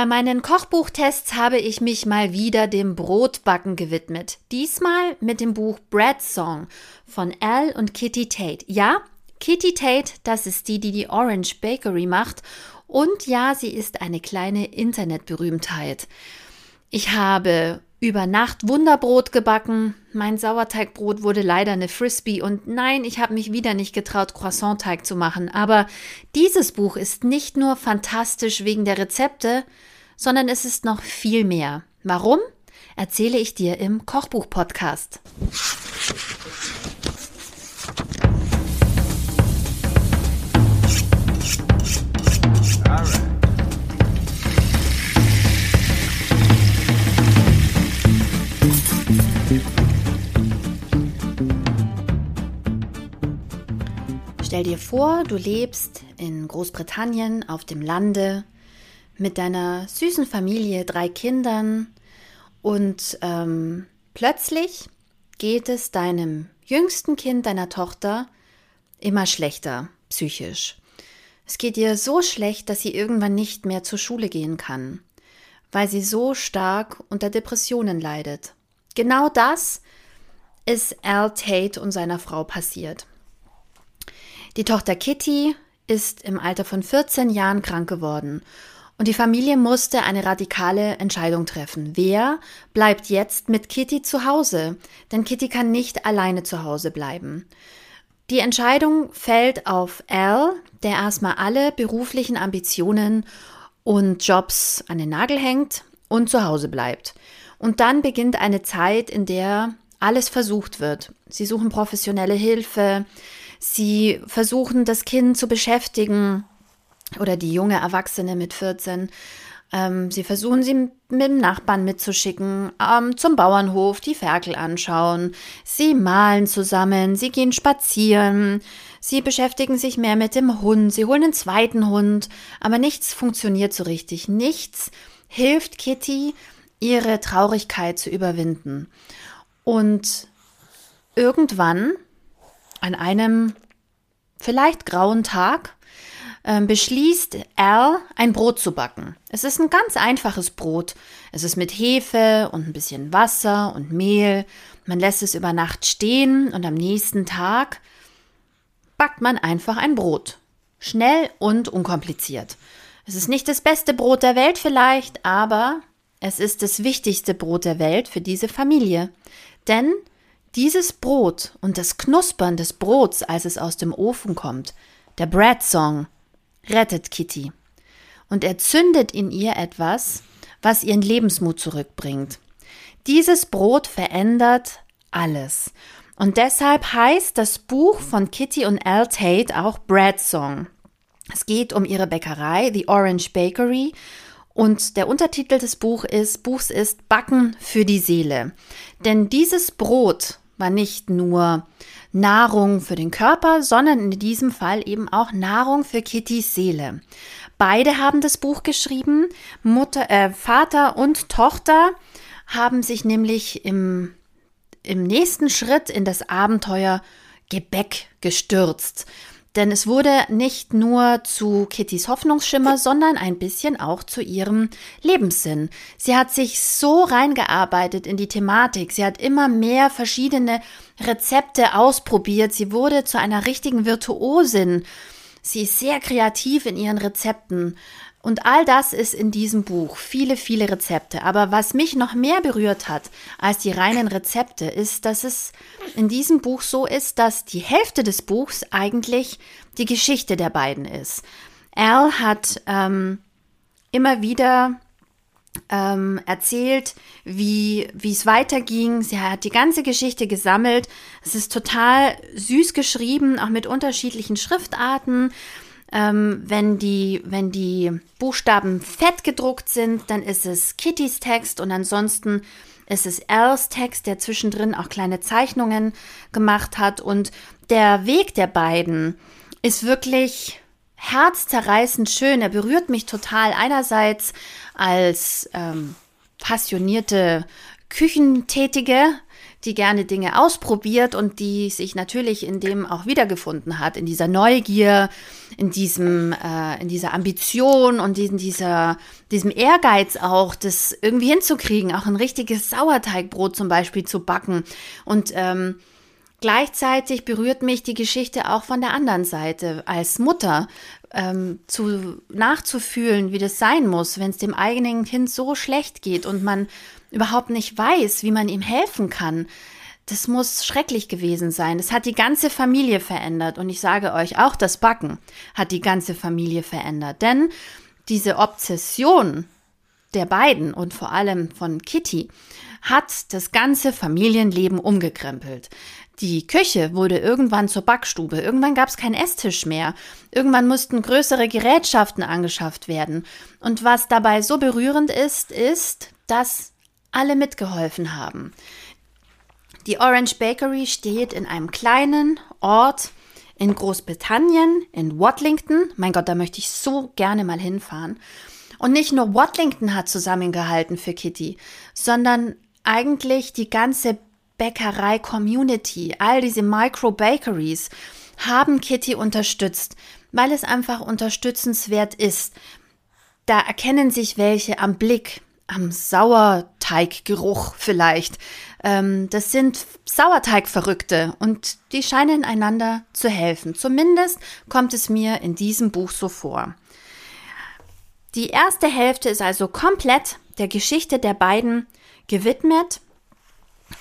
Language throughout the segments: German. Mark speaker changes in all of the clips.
Speaker 1: Bei meinen Kochbuchtests habe ich mich mal wieder dem Brotbacken gewidmet. Diesmal mit dem Buch Bread Song von Al und Kitty Tate. Ja, Kitty Tate, das ist die, die die Orange Bakery macht. Und ja, sie ist eine kleine Internetberühmtheit. Ich habe über Nacht Wunderbrot gebacken. Mein Sauerteigbrot wurde leider eine Frisbee und nein, ich habe mich wieder nicht getraut, Croissantteig zu machen. Aber dieses Buch ist nicht nur fantastisch wegen der Rezepte, sondern es ist noch viel mehr. Warum? Erzähle ich dir im Kochbuch-Podcast. Stell dir vor, du lebst in Großbritannien auf dem Lande mit deiner süßen Familie, drei Kindern und ähm, plötzlich geht es deinem jüngsten Kind, deiner Tochter, immer schlechter psychisch. Es geht ihr so schlecht, dass sie irgendwann nicht mehr zur Schule gehen kann, weil sie so stark unter Depressionen leidet. Genau das ist Al Tate und seiner Frau passiert. Die Tochter Kitty ist im Alter von 14 Jahren krank geworden und die Familie musste eine radikale Entscheidung treffen. Wer bleibt jetzt mit Kitty zu Hause? Denn Kitty kann nicht alleine zu Hause bleiben. Die Entscheidung fällt auf Al, der erstmal alle beruflichen Ambitionen und Jobs an den Nagel hängt und zu Hause bleibt. Und dann beginnt eine Zeit, in der alles versucht wird. Sie suchen professionelle Hilfe, Sie versuchen, das Kind zu beschäftigen oder die junge Erwachsene mit 14. Ähm, sie versuchen, sie mit dem Nachbarn mitzuschicken, ähm, zum Bauernhof, die Ferkel anschauen. Sie malen zusammen, sie gehen spazieren. Sie beschäftigen sich mehr mit dem Hund, sie holen einen zweiten Hund, aber nichts funktioniert so richtig. Nichts hilft Kitty, ihre Traurigkeit zu überwinden. Und irgendwann an einem vielleicht grauen Tag äh, beschließt Al, ein Brot zu backen. Es ist ein ganz einfaches Brot. Es ist mit Hefe und ein bisschen Wasser und Mehl. Man lässt es über Nacht stehen und am nächsten Tag backt man einfach ein Brot. Schnell und unkompliziert. Es ist nicht das beste Brot der Welt vielleicht, aber es ist das wichtigste Brot der Welt für diese Familie. Denn dieses Brot und das Knuspern des Brots, als es aus dem Ofen kommt, der Bread Song, rettet Kitty und erzündet in ihr etwas, was ihren Lebensmut zurückbringt. Dieses Brot verändert alles. Und deshalb heißt das Buch von Kitty und Al Tate auch Bread Song. Es geht um ihre Bäckerei, The Orange Bakery, und der Untertitel des Buch ist, Buchs ist Backen für die Seele. Denn dieses Brot war nicht nur Nahrung für den Körper, sondern in diesem Fall eben auch Nahrung für Kittys Seele. Beide haben das Buch geschrieben. Mutter, äh, Vater und Tochter haben sich nämlich im, im nächsten Schritt in das Abenteuer Gebäck gestürzt. Denn es wurde nicht nur zu Kittys Hoffnungsschimmer, sondern ein bisschen auch zu ihrem Lebenssinn. Sie hat sich so reingearbeitet in die Thematik. Sie hat immer mehr verschiedene Rezepte ausprobiert. Sie wurde zu einer richtigen Virtuosin. Sie ist sehr kreativ in ihren Rezepten. Und all das ist in diesem Buch. Viele, viele Rezepte. Aber was mich noch mehr berührt hat als die reinen Rezepte, ist, dass es in diesem Buch so ist, dass die Hälfte des Buchs eigentlich die Geschichte der beiden ist. Al hat ähm, immer wieder ähm, erzählt, wie es weiterging. Sie hat die ganze Geschichte gesammelt. Es ist total süß geschrieben, auch mit unterschiedlichen Schriftarten. Ähm, wenn, die, wenn die Buchstaben fett gedruckt sind, dann ist es Kittys Text und ansonsten ist es Als Text, der zwischendrin auch kleine Zeichnungen gemacht hat. Und der Weg der beiden ist wirklich herzzerreißend schön. Er berührt mich total. Einerseits als ähm, passionierte Küchentätige, die gerne Dinge ausprobiert und die sich natürlich in dem auch wiedergefunden hat, in dieser Neugier, in diesem, äh, in dieser Ambition und in dieser, diesem Ehrgeiz auch, das irgendwie hinzukriegen, auch ein richtiges Sauerteigbrot zum Beispiel zu backen. Und ähm, Gleichzeitig berührt mich die Geschichte auch von der anderen Seite, als Mutter ähm, zu, nachzufühlen, wie das sein muss, wenn es dem eigenen Kind so schlecht geht und man überhaupt nicht weiß, wie man ihm helfen kann. Das muss schrecklich gewesen sein. Es hat die ganze Familie verändert. Und ich sage euch, auch das Backen hat die ganze Familie verändert. Denn diese Obsession der beiden und vor allem von Kitty hat das ganze Familienleben umgekrempelt. Die Küche wurde irgendwann zur Backstube. Irgendwann gab es keinen Esstisch mehr. Irgendwann mussten größere Gerätschaften angeschafft werden. Und was dabei so berührend ist, ist, dass alle mitgeholfen haben. Die Orange Bakery steht in einem kleinen Ort in Großbritannien, in Watlington. Mein Gott, da möchte ich so gerne mal hinfahren. Und nicht nur Watlington hat zusammengehalten für Kitty, sondern eigentlich die ganze Bäckerei-Community, all diese Micro-Bakeries haben Kitty unterstützt, weil es einfach unterstützenswert ist. Da erkennen sich welche am Blick, am Sauerteiggeruch vielleicht. Ähm, das sind Sauerteigverrückte und die scheinen einander zu helfen. Zumindest kommt es mir in diesem Buch so vor. Die erste Hälfte ist also komplett der Geschichte der beiden gewidmet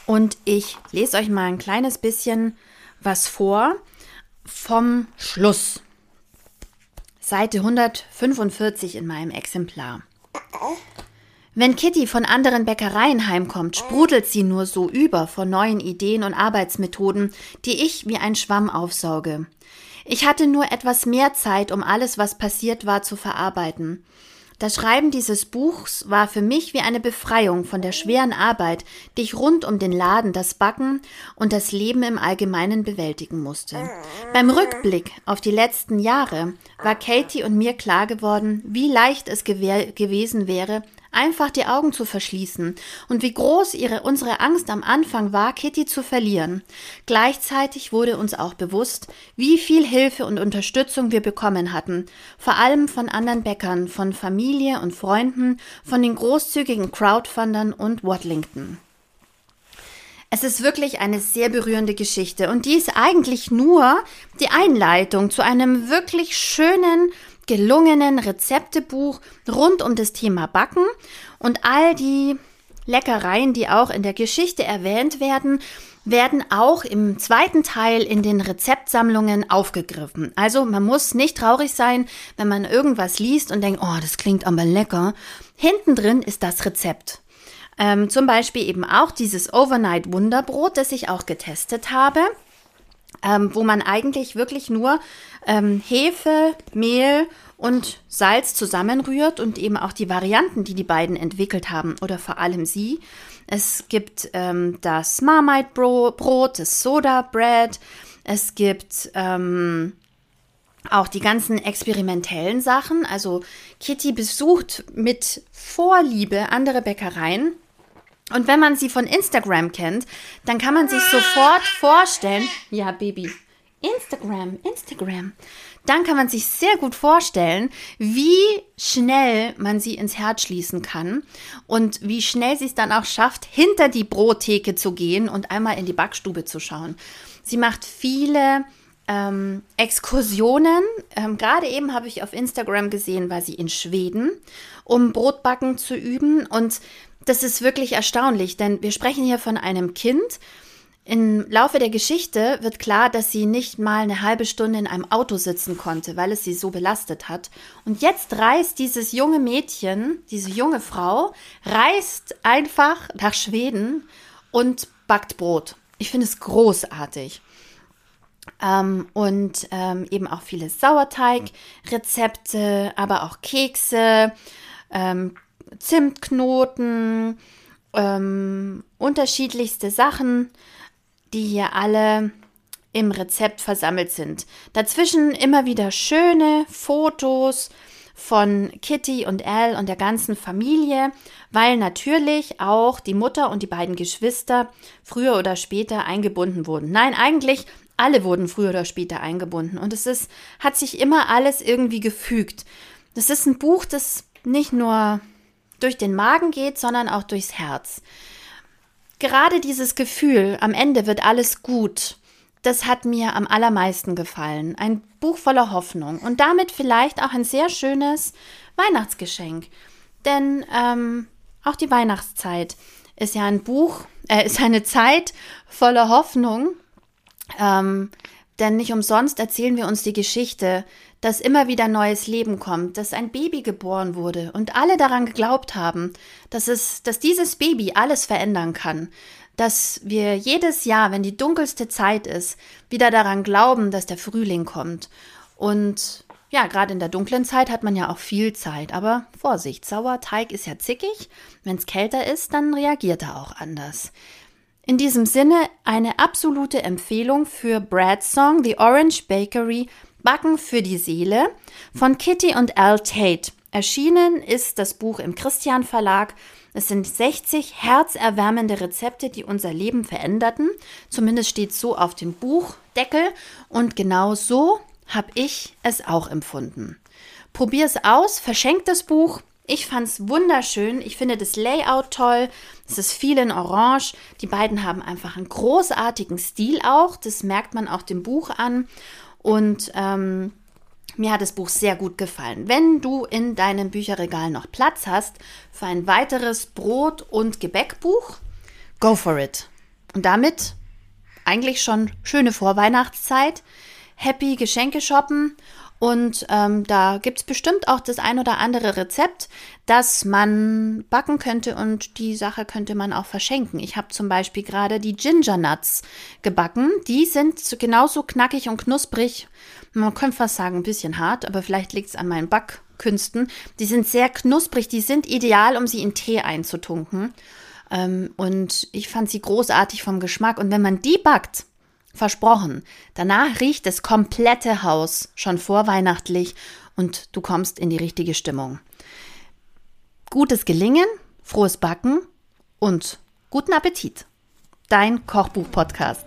Speaker 1: und ich lese euch mal ein kleines bisschen was vor vom Schluss. Seite 145 in meinem Exemplar. Wenn Kitty von anderen Bäckereien heimkommt, sprudelt sie nur so über von neuen Ideen und Arbeitsmethoden, die ich wie ein Schwamm aufsauge. Ich hatte nur etwas mehr Zeit, um alles, was passiert war, zu verarbeiten. Das Schreiben dieses Buchs war für mich wie eine Befreiung von der schweren Arbeit, die ich rund um den Laden, das Backen und das Leben im Allgemeinen bewältigen musste. Beim Rückblick auf die letzten Jahre war Katie und mir klar geworden, wie leicht es gewesen wäre, einfach die Augen zu verschließen und wie groß ihre, unsere Angst am Anfang war, Kitty zu verlieren. Gleichzeitig wurde uns auch bewusst, wie viel Hilfe und Unterstützung wir bekommen hatten, vor allem von anderen Bäckern, von Familie und Freunden, von den großzügigen Crowdfundern und Watlington. Es ist wirklich eine sehr berührende Geschichte und die ist eigentlich nur die Einleitung zu einem wirklich schönen gelungenen Rezeptebuch rund um das Thema Backen und all die Leckereien, die auch in der Geschichte erwähnt werden, werden auch im zweiten Teil in den Rezeptsammlungen aufgegriffen. Also man muss nicht traurig sein, wenn man irgendwas liest und denkt, oh, das klingt aber lecker. Hinten drin ist das Rezept. Ähm, zum Beispiel eben auch dieses Overnight Wunderbrot, das ich auch getestet habe ähm, wo man eigentlich wirklich nur ähm, Hefe, Mehl und Salz zusammenrührt und eben auch die Varianten, die die beiden entwickelt haben oder vor allem sie. Es gibt ähm, das Marmite Brot, das Soda Bread, es gibt ähm, auch die ganzen experimentellen Sachen. Also Kitty besucht mit Vorliebe andere Bäckereien und wenn man sie von Instagram kennt, dann kann man sich sofort vorstellen, ja, Baby, Instagram, Instagram. Dann kann man sich sehr gut vorstellen, wie schnell man sie ins Herz schließen kann und wie schnell sie es dann auch schafft, hinter die Brottheke zu gehen und einmal in die Backstube zu schauen. Sie macht viele ähm, Exkursionen. Ähm, Gerade eben habe ich auf Instagram gesehen, war sie in Schweden, um Brotbacken zu üben. Und das ist wirklich erstaunlich, denn wir sprechen hier von einem Kind. Im Laufe der Geschichte wird klar, dass sie nicht mal eine halbe Stunde in einem Auto sitzen konnte, weil es sie so belastet hat. Und jetzt reist dieses junge Mädchen, diese junge Frau, reist einfach nach Schweden und backt Brot. Ich finde es großartig. Ähm, und ähm, eben auch viele Sauerteigrezepte, aber auch Kekse, ähm, Zimtknoten, ähm, unterschiedlichste Sachen, die hier alle im Rezept versammelt sind. Dazwischen immer wieder schöne Fotos von Kitty und Al und der ganzen Familie, weil natürlich auch die Mutter und die beiden Geschwister früher oder später eingebunden wurden. Nein, eigentlich alle wurden früher oder später eingebunden und es ist, hat sich immer alles irgendwie gefügt. Das ist ein Buch, das nicht nur durch den Magen geht, sondern auch durchs Herz. Gerade dieses Gefühl, am Ende wird alles gut, das hat mir am allermeisten gefallen. Ein Buch voller Hoffnung und damit vielleicht auch ein sehr schönes Weihnachtsgeschenk. Denn ähm, auch die Weihnachtszeit ist ja ein Buch, äh, ist eine Zeit voller Hoffnung. Ähm, denn nicht umsonst erzählen wir uns die Geschichte, dass immer wieder neues Leben kommt, dass ein Baby geboren wurde und alle daran geglaubt haben, dass es, dass dieses Baby alles verändern kann, dass wir jedes Jahr, wenn die dunkelste Zeit ist, wieder daran glauben, dass der Frühling kommt. Und ja, gerade in der dunklen Zeit hat man ja auch viel Zeit, aber Vorsicht, Sauerteig ist ja zickig. Wenn es kälter ist, dann reagiert er auch anders. In diesem Sinne eine absolute Empfehlung für Brad's Song The Orange Bakery Backen für die Seele von Kitty und Al Tate. Erschienen ist das Buch im Christian Verlag es sind 60 herzerwärmende Rezepte, die unser Leben veränderten. Zumindest steht so auf dem Buchdeckel. Und genau so habe ich es auch empfunden. Probier es aus, verschenk das Buch. Ich fand es wunderschön. Ich finde das Layout toll. Es ist viel in Orange. Die beiden haben einfach einen großartigen Stil auch. Das merkt man auch dem Buch an. Und ähm, mir hat das Buch sehr gut gefallen. Wenn du in deinem Bücherregal noch Platz hast für ein weiteres Brot- und Gebäckbuch, go for it. Und damit eigentlich schon schöne Vorweihnachtszeit. Happy Geschenke shoppen und ähm, da gibt es bestimmt auch das ein oder andere Rezept, das man backen könnte und die Sache könnte man auch verschenken. Ich habe zum Beispiel gerade die Ginger Nuts gebacken. Die sind genauso knackig und knusprig. Man könnte fast sagen, ein bisschen hart, aber vielleicht liegt es an meinen Backkünsten. Die sind sehr knusprig, die sind ideal, um sie in Tee einzutunken. Ähm, und ich fand sie großartig vom Geschmack. Und wenn man die backt, Versprochen. Danach riecht das komplette Haus schon vorweihnachtlich und du kommst in die richtige Stimmung. Gutes Gelingen, frohes Backen und guten Appetit. Dein Kochbuch-Podcast.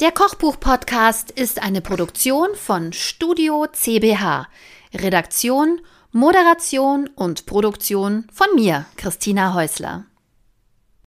Speaker 1: Der Kochbuch-Podcast ist eine Produktion von Studio CBH. Redaktion, Moderation und Produktion von mir, Christina Häusler.